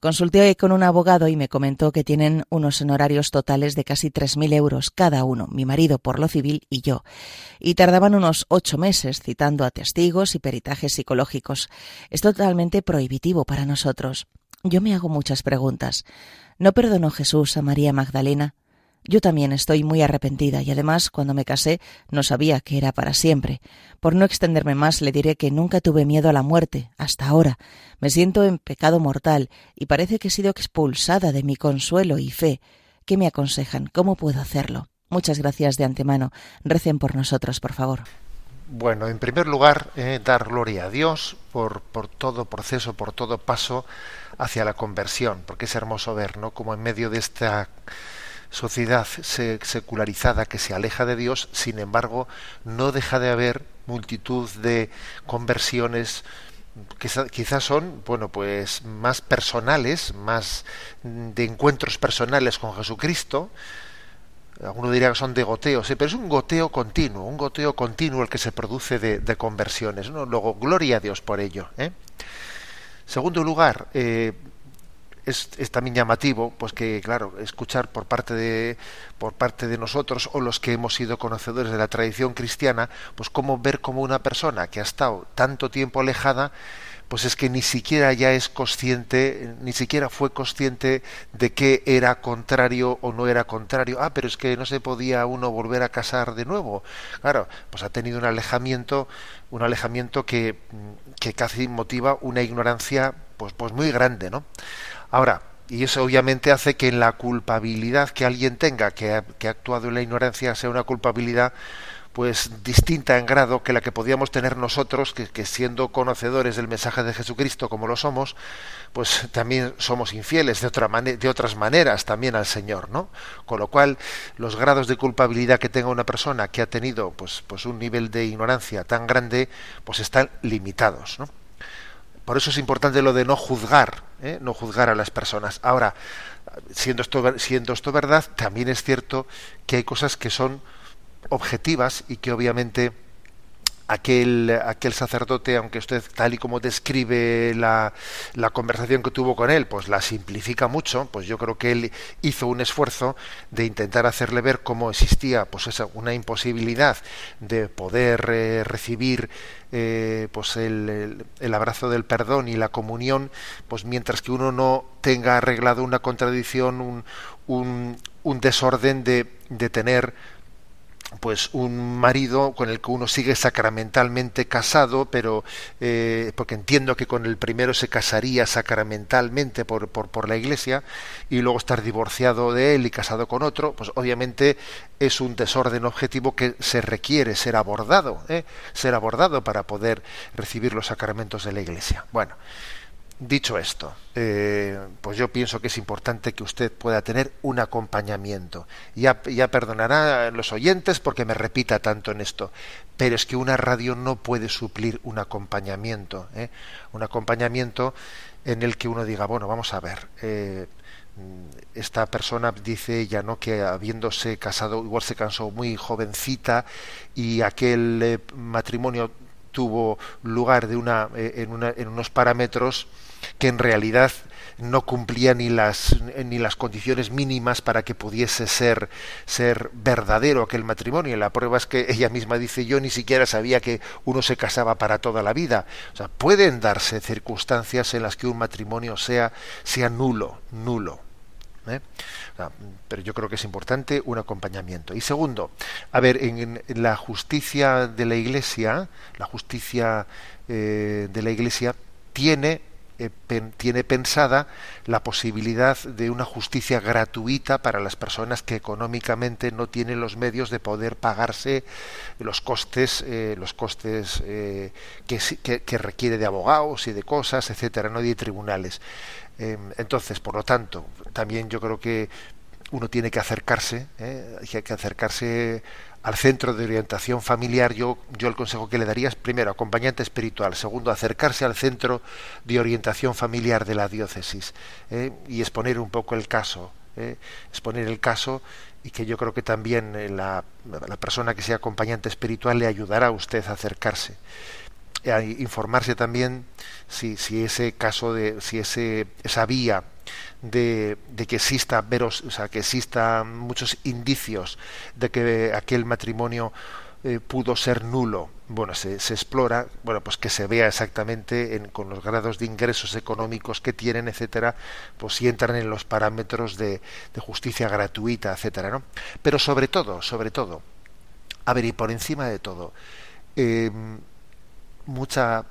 Consulté con un abogado y me comentó que tienen unos honorarios totales de casi tres mil euros cada uno, mi marido por lo civil y yo, y tardaban unos ocho meses citando a testigos y peritajes psicológicos. Es totalmente prohibitivo para nosotros. Yo me hago muchas preguntas. ¿No perdonó Jesús a María Magdalena? Yo también estoy muy arrepentida y además cuando me casé no sabía que era para siempre. Por no extenderme más le diré que nunca tuve miedo a la muerte, hasta ahora. Me siento en pecado mortal y parece que he sido expulsada de mi consuelo y fe. ¿Qué me aconsejan? ¿Cómo puedo hacerlo? Muchas gracias de antemano. Recen por nosotros, por favor. Bueno, en primer lugar, eh, dar gloria a Dios por, por todo proceso, por todo paso hacia la conversión, porque es hermoso ver, ¿no? Como en medio de esta sociedad se- secularizada que se aleja de Dios, sin embargo, no deja de haber multitud de conversiones que quizás son, bueno, pues más personales, más de encuentros personales con Jesucristo, alguno diría que son de goteo, sí, pero es un goteo continuo, un goteo continuo el que se produce de, de conversiones. ¿no? Luego, gloria a Dios por ello. ¿eh? Segundo lugar, eh, es, también llamativo, pues que, claro, escuchar por parte de por parte de nosotros o los que hemos sido conocedores de la tradición cristiana, pues cómo ver como una persona que ha estado tanto tiempo alejada, pues es que ni siquiera ya es consciente, ni siquiera fue consciente de que era contrario o no era contrario. Ah, pero es que no se podía uno volver a casar de nuevo. Claro, pues ha tenido un alejamiento, un alejamiento que, que casi motiva una ignorancia pues, pues muy grande, ¿no? Ahora, y eso obviamente hace que la culpabilidad que alguien tenga, que ha, que ha actuado en la ignorancia, sea una culpabilidad pues distinta en grado que la que podíamos tener nosotros, que, siendo conocedores del mensaje de Jesucristo como lo somos, pues también somos infieles de, otra de otras maneras también al Señor, ¿no? Con lo cual, los grados de culpabilidad que tenga una persona que ha tenido pues, pues un nivel de ignorancia tan grande, pues están limitados, ¿no? Por eso es importante lo de no juzgar, ¿eh? no juzgar a las personas. Ahora, siendo esto, siendo esto verdad, también es cierto que hay cosas que son objetivas y que obviamente aquel, aquel sacerdote, aunque usted tal y como describe la, la, conversación que tuvo con él, pues la simplifica mucho, pues yo creo que él hizo un esfuerzo de intentar hacerle ver cómo existía pues esa, una imposibilidad de poder eh, recibir eh, pues el, el, abrazo del perdón y la comunión, pues mientras que uno no tenga arreglado una contradicción, un, un, un desorden de, de tener pues un marido con el que uno sigue sacramentalmente casado, pero eh, porque entiendo que con el primero se casaría sacramentalmente por, por, por, la iglesia y luego estar divorciado de él y casado con otro, pues obviamente es un desorden objetivo que se requiere ser abordado, ¿eh? ser abordado para poder recibir los sacramentos de la iglesia. Bueno, Dicho esto, eh, pues yo pienso que es importante que usted pueda tener un acompañamiento. Ya, ya perdonará a los oyentes porque me repita tanto en esto, pero es que una radio no puede suplir un acompañamiento, ¿eh? un acompañamiento en el que uno diga, bueno, vamos a ver, eh, esta persona dice ella no que habiéndose casado igual se casó muy jovencita y aquel eh, matrimonio tuvo lugar de una, en, una, en unos parámetros que en realidad no cumplía ni las ni las condiciones mínimas para que pudiese ser ser verdadero aquel matrimonio. La prueba es que ella misma dice yo ni siquiera sabía que uno se casaba para toda la vida. O sea, pueden darse circunstancias en las que un matrimonio sea sea nulo, nulo. ¿eh? Pero yo creo que es importante un acompañamiento. Y segundo, a ver, en, en la justicia de la Iglesia, la justicia eh, de la Iglesia tiene eh, tiene pensada la posibilidad de una justicia gratuita para las personas que económicamente no tienen los medios de poder pagarse los costes eh, los costes eh, que, que, que, requiere de abogados y de cosas etcétera no y de tribunales. Entonces por lo tanto también yo creo que uno tiene que acercarse hay que acercarse al centro de orientación familiar, yo, yo el consejo que le daría es, primero, acompañante espiritual, segundo, acercarse al centro de orientación familiar de la diócesis ¿eh? y exponer un poco el caso, ¿eh? exponer el caso y que yo creo que también la, la, persona que sea acompañante espiritual le ayudará a usted a acercarse a informarse también si, si ese caso de si ese esa vía de, que exista veros, o sea, que exista muchos indicios de que aquel matrimonio eh, pudo ser nulo bueno, se, se, explora, bueno, pues que se vea exactamente en, con los grados de ingresos económicos que tienen, etcétera, pues si entran en los parámetros de, de justicia gratuita, etcétera, ¿no? Pero sobre todo, sobre todo, a ver, y por encima de todo, eh, mucha,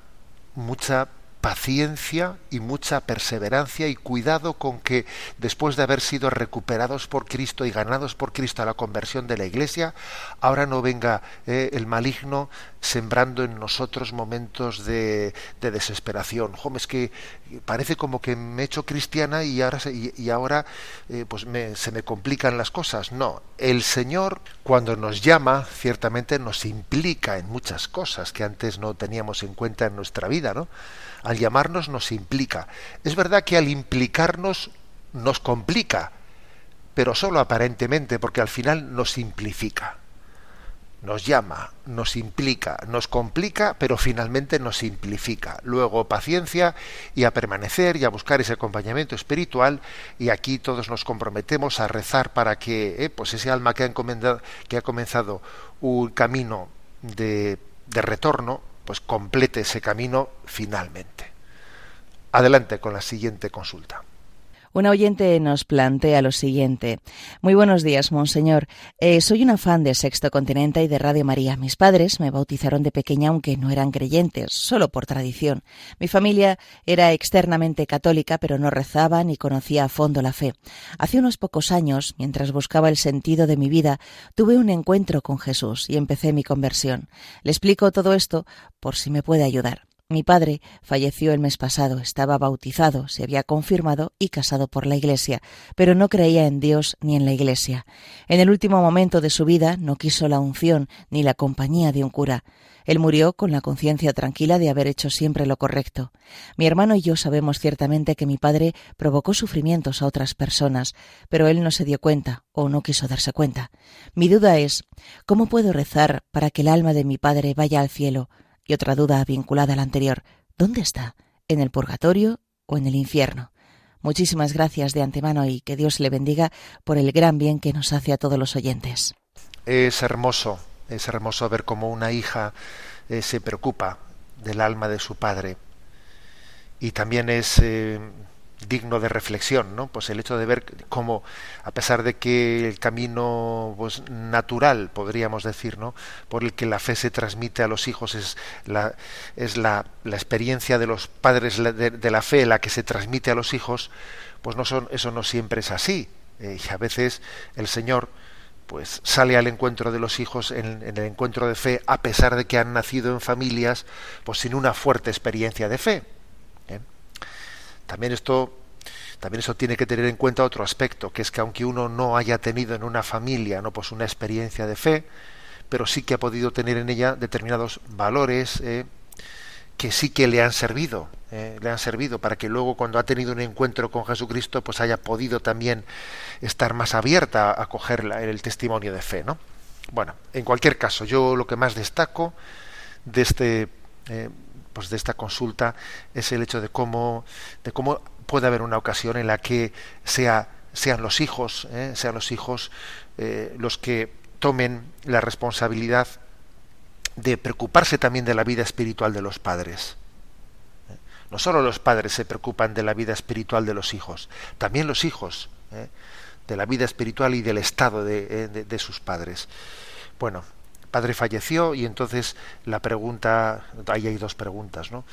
mucha paciencia y mucha perseverancia y cuidado con que después de haber sido recuperados por Cristo y ganados por Cristo a la conversión de la Iglesia, ahora no venga eh, el maligno sembrando en nosotros momentos de, de desesperación. Jome, es que parece como que me he hecho cristiana y ahora, y ahora eh, pues me, se me complican las cosas. No, el Señor cuando nos llama ciertamente nos implica en muchas cosas que antes no teníamos en cuenta en nuestra vida, ¿no? Al llamarnos nos implica. Es verdad que al implicarnos nos complica, pero solo aparentemente, porque al final nos simplifica. Nos llama, nos implica, nos complica, pero finalmente nos simplifica. Luego paciencia y a permanecer y a buscar ese acompañamiento espiritual y aquí todos nos comprometemos a rezar para que eh, pues ese alma que ha, que ha comenzado un camino de, de retorno pues complete ese camino finalmente. Adelante con la siguiente consulta. Una oyente nos plantea lo siguiente. Muy buenos días, Monseñor. Eh, soy una fan de Sexto Continente y de Radio María. Mis padres me bautizaron de pequeña aunque no eran creyentes, solo por tradición. Mi familia era externamente católica, pero no rezaba ni conocía a fondo la fe. Hace unos pocos años, mientras buscaba el sentido de mi vida, tuve un encuentro con Jesús y empecé mi conversión. Le explico todo esto por si me puede ayudar. Mi padre falleció el mes pasado, estaba bautizado, se había confirmado y casado por la Iglesia, pero no creía en Dios ni en la Iglesia. En el último momento de su vida no quiso la unción ni la compañía de un cura. Él murió con la conciencia tranquila de haber hecho siempre lo correcto. Mi hermano y yo sabemos ciertamente que mi padre provocó sufrimientos a otras personas, pero él no se dio cuenta o no quiso darse cuenta. Mi duda es, ¿cómo puedo rezar para que el alma de mi padre vaya al cielo? Y otra duda vinculada a la anterior, ¿dónde está? ¿En el purgatorio o en el infierno? Muchísimas gracias de antemano y que Dios le bendiga por el gran bien que nos hace a todos los oyentes. Es hermoso, es hermoso ver cómo una hija eh, se preocupa del alma de su padre. Y también es eh, digno de reflexión, ¿no? Pues el hecho de ver cómo, a pesar de que el camino pues, natural, podríamos decir, ¿no? por el que la fe se transmite a los hijos es la, es la, la experiencia de los padres de, la fe la que se transmite a los hijos, pues no son, eso no siempre es así. Eh, y a veces el Señor pues sale al encuentro de los hijos en, en el encuentro de fe, a pesar de que han nacido en familias pues sin una fuerte experiencia de fe. También esto también eso tiene que tener en cuenta otro aspecto, que es que aunque uno no haya tenido en una familia no pues una experiencia de fe, pero sí que ha podido tener en ella determinados valores eh, que sí que le han servido, eh, le han servido para que luego cuando ha tenido un encuentro con Jesucristo pues haya podido también estar más abierta a coger la, el testimonio de fe, ¿no? Bueno, en cualquier caso, yo lo que más destaco de este eh, pues de esta consulta es el hecho de cómo de cómo puede haber una ocasión en la que sea sean los hijos ¿eh? sean los hijos eh, los que tomen la responsabilidad de preocuparse también de la vida espiritual de los padres no solo los padres se preocupan de la vida espiritual de los hijos también los hijos ¿eh? de la vida espiritual y del estado de, de sus padres bueno padre falleció y entonces la pregunta, ahí hay dos preguntas, ¿no?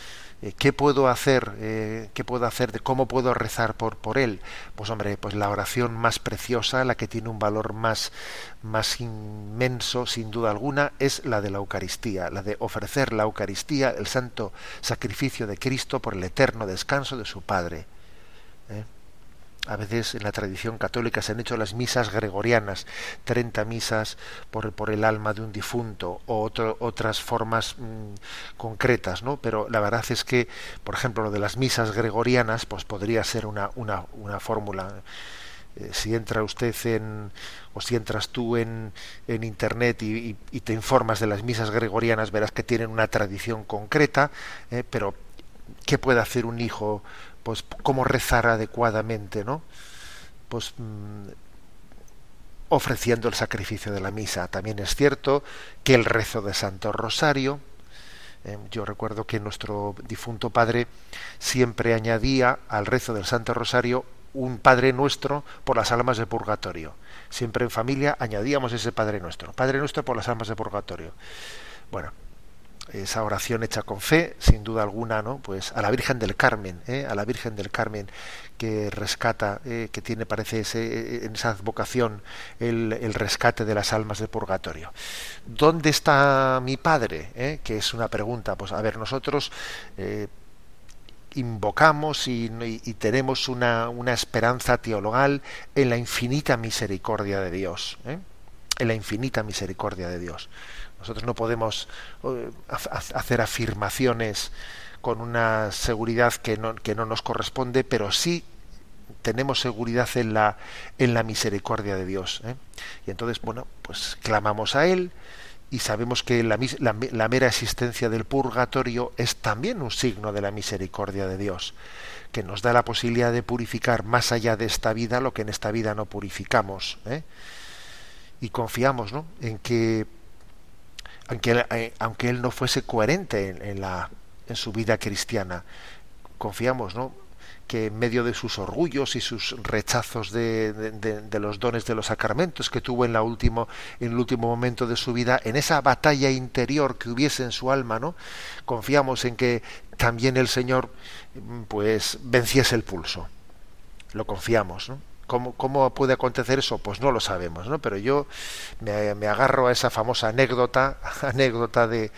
Eh, ¿Qué puedo hacer? Eh, ¿Qué puedo hacer? De cómo puedo rezar por por él? Pues hombre, pues la oración más preciosa, la que tiene un valor más más inmenso, sin duda alguna, es la de la Eucaristía, la de ofrecer la Eucaristía, el santo sacrificio de Cristo por el eterno descanso de su Padre. ¿eh? A veces en la tradición católica se han hecho las misas gregorianas, 30 misas por, por el alma de un difunto o otras formas mmm, concretas, ¿no? Pero la verdad es que, por ejemplo, lo de las misas gregorianas, pues podría ser una, una, una fórmula. Eh, si entra usted en, o si entras tú en, en internet y, te informas de las misas gregorianas, verás que tienen una tradición concreta, eh, pero ¿qué puede hacer un hijo pues cómo rezar adecuadamente, ¿no? Pues mmm, ofreciendo el sacrificio de la misa. También es cierto que el rezo de Santo Rosario, Eh, yo recuerdo que nuestro difunto padre siempre añadía al rezo del Santo Rosario un Padre Nuestro por las almas de purgatorio. Siempre en familia añadíamos ese Padre Nuestro, Padre Nuestro por las almas de purgatorio. Bueno, esa oración hecha con fe, sin duda alguna, ¿no? Pues a la Virgen del Carmen, ¿eh? a la Virgen del Carmen que rescata, ¿eh? que tiene, parece, ese, en esa advocación el, el, rescate de las almas de purgatorio. ¿Dónde está mi padre? ¿Eh? Que es una pregunta. Pues a ver, nosotros eh, invocamos y, tenemos una, una, esperanza teologal en la infinita misericordia de Dios, ¿eh? en la infinita misericordia de Dios. Nosotros no podemos uh, hacer afirmaciones con una seguridad que no, que no nos corresponde, pero sí tenemos seguridad en la, en la misericordia de Dios. ¿eh? Y entonces, bueno, pues clamamos a Él y sabemos que la, la, la, mera existencia del purgatorio es también un signo de la misericordia de Dios, que nos da la posibilidad de purificar más allá de esta vida lo que en esta vida no purificamos. ¿eh? Y confiamos ¿no? en que aunque, eh, aunque él no fuese coherente en, en, la, en su vida cristiana. Confiamos, ¿no? que en medio de sus orgullos y sus rechazos de, de, de, los dones de los sacramentos que tuvo en la último en el último momento de su vida en esa batalla interior que hubiese en su alma no confiamos en que también el señor pues venciese el pulso lo confiamos ¿no? ¿Cómo, ¿Cómo, puede acontecer eso? Pues no lo sabemos, ¿no? Pero yo me, agarro a esa famosa anécdota, anécdota de,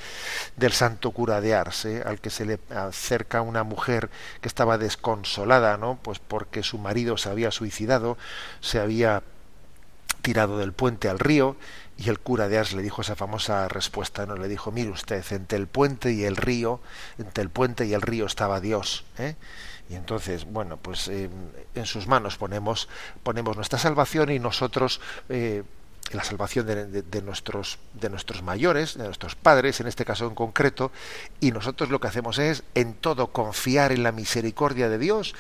del santo cura de Ars, ¿eh? al que se le acerca una mujer que estaba desconsolada, ¿no? Pues porque su marido se había suicidado, se había tirado del puente al río, y el cura de Ars le dijo esa famosa respuesta, ¿no? Le dijo, mire usted, entre el puente y el río, entre el puente y el río estaba Dios, ¿eh? Y entonces, bueno, pues eh, en sus manos ponemos, ponemos nuestra salvación y nosotros, eh, la salvación de, de, nuestros, de nuestros mayores, de nuestros padres, en este caso en concreto, y nosotros lo que hacemos es en todo confiar en la misericordia de Dios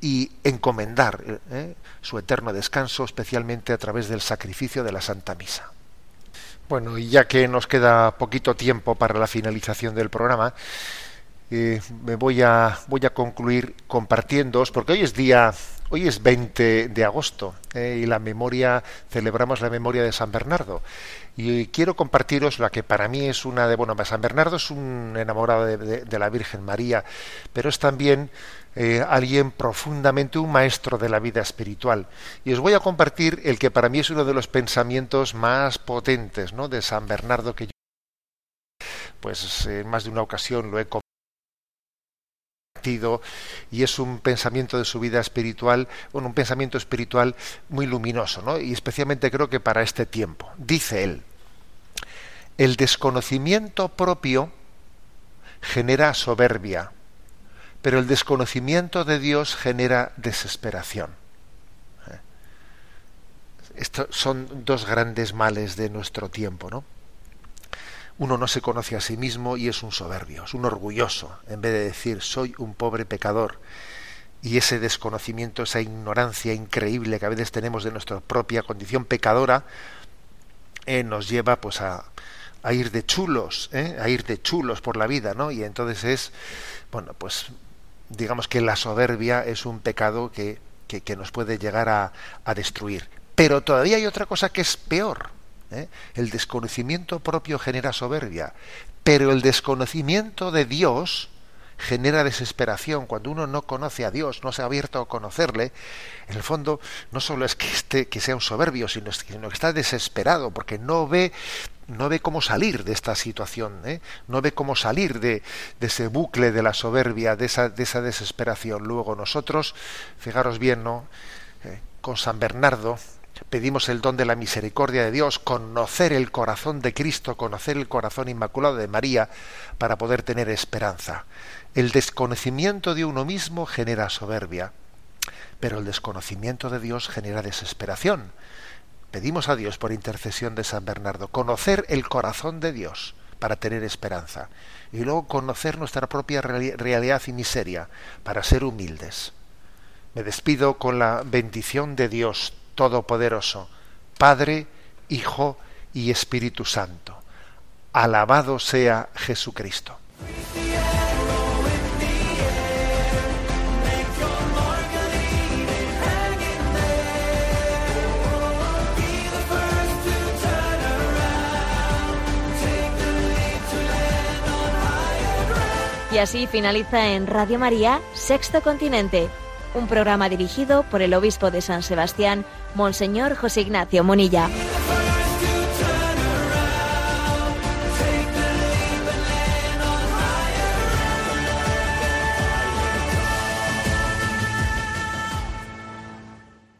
y encomendar eh, su eterno descanso, especialmente a través del sacrificio de la Santa Misa. Bueno, y ya que nos queda poquito tiempo para la finalización del programa, me voy a, voy a concluir compartiéndoos, porque hoy es día, hoy es 20 de agosto eh, y la memoria, celebramos la memoria de San Bernardo. Y quiero compartiros la que para mí es una de, bueno, San Bernardo es un enamorado de, de, de la Virgen María, pero es también eh, alguien profundamente un maestro de la vida espiritual. Y os voy a compartir el que para mí es uno de los pensamientos más potentes ¿no? de San Bernardo que yo pues en más de una ocasión lo he y es un pensamiento de su vida espiritual, bueno, un pensamiento espiritual muy luminoso, ¿no? Y especialmente creo que para este tiempo. Dice él, el desconocimiento propio genera soberbia, pero el desconocimiento de Dios genera desesperación. Estos son dos grandes males de nuestro tiempo, ¿no? Uno no se conoce a sí mismo y es un soberbio, es un orgulloso, en vez de decir soy un pobre pecador. Y ese desconocimiento, esa ignorancia increíble que a veces tenemos de nuestra propia condición pecadora, eh, nos lleva pues a, a ir de chulos, ¿eh? a ir de chulos por la vida, ¿no? Y entonces es, bueno, pues digamos que la soberbia es un pecado que, que, que nos puede llegar a, a destruir. Pero todavía hay otra cosa que es peor, ¿Eh? El desconocimiento propio genera soberbia, pero el desconocimiento de Dios genera desesperación. Cuando uno no conoce a Dios, no se ha abierto a conocerle, en el fondo no solo es que, esté, que sea un soberbio, sino, que está desesperado porque no ve no ve cómo salir de esta situación, ¿eh? no ve cómo salir de, de, ese bucle de la soberbia, de esa, de esa desesperación. Luego nosotros, fijaros bien, ¿no? Eh, con San Bernardo, pedimos el don de la misericordia de Dios, conocer el corazón de Cristo, conocer el corazón inmaculado de María, para poder tener esperanza. El desconocimiento de uno mismo genera soberbia, pero el desconocimiento de Dios genera desesperación. Pedimos a Dios por intercesión de San Bernardo, conocer el corazón de Dios para tener esperanza y luego conocer nuestra propia realidad y miseria para ser humildes. Me despido con la bendición de Dios Todopoderoso, Padre, Hijo y Espíritu Santo. Alabado sea Jesucristo. Y así finaliza en Radio María, Sexto Continente, un programa dirigido por el obispo de San Sebastián, Monseñor José Ignacio Munilla.